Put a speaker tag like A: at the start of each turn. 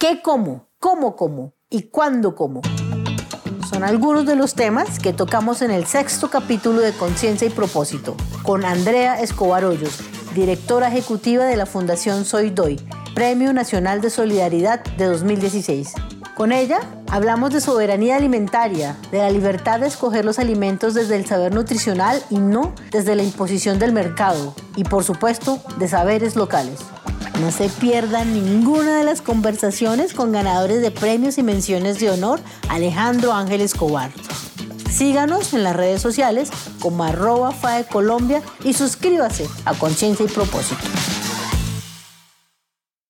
A: ¿Qué como? ¿Cómo como? ¿Y cuándo como? Son algunos de los temas que tocamos en el sexto capítulo de Conciencia y Propósito con Andrea Escobar Hoyos, directora ejecutiva de la Fundación Soy Doy, Premio Nacional de Solidaridad de 2016. Con ella hablamos de soberanía alimentaria, de la libertad de escoger los alimentos desde el saber nutricional y no desde la imposición del mercado, y por supuesto de saberes locales. No se pierdan ninguna de las conversaciones con ganadores de premios y menciones de honor Alejandro Ángel Escobar. Síganos en las redes sociales como arroba FAE Colombia y suscríbase a Conciencia y Propósito.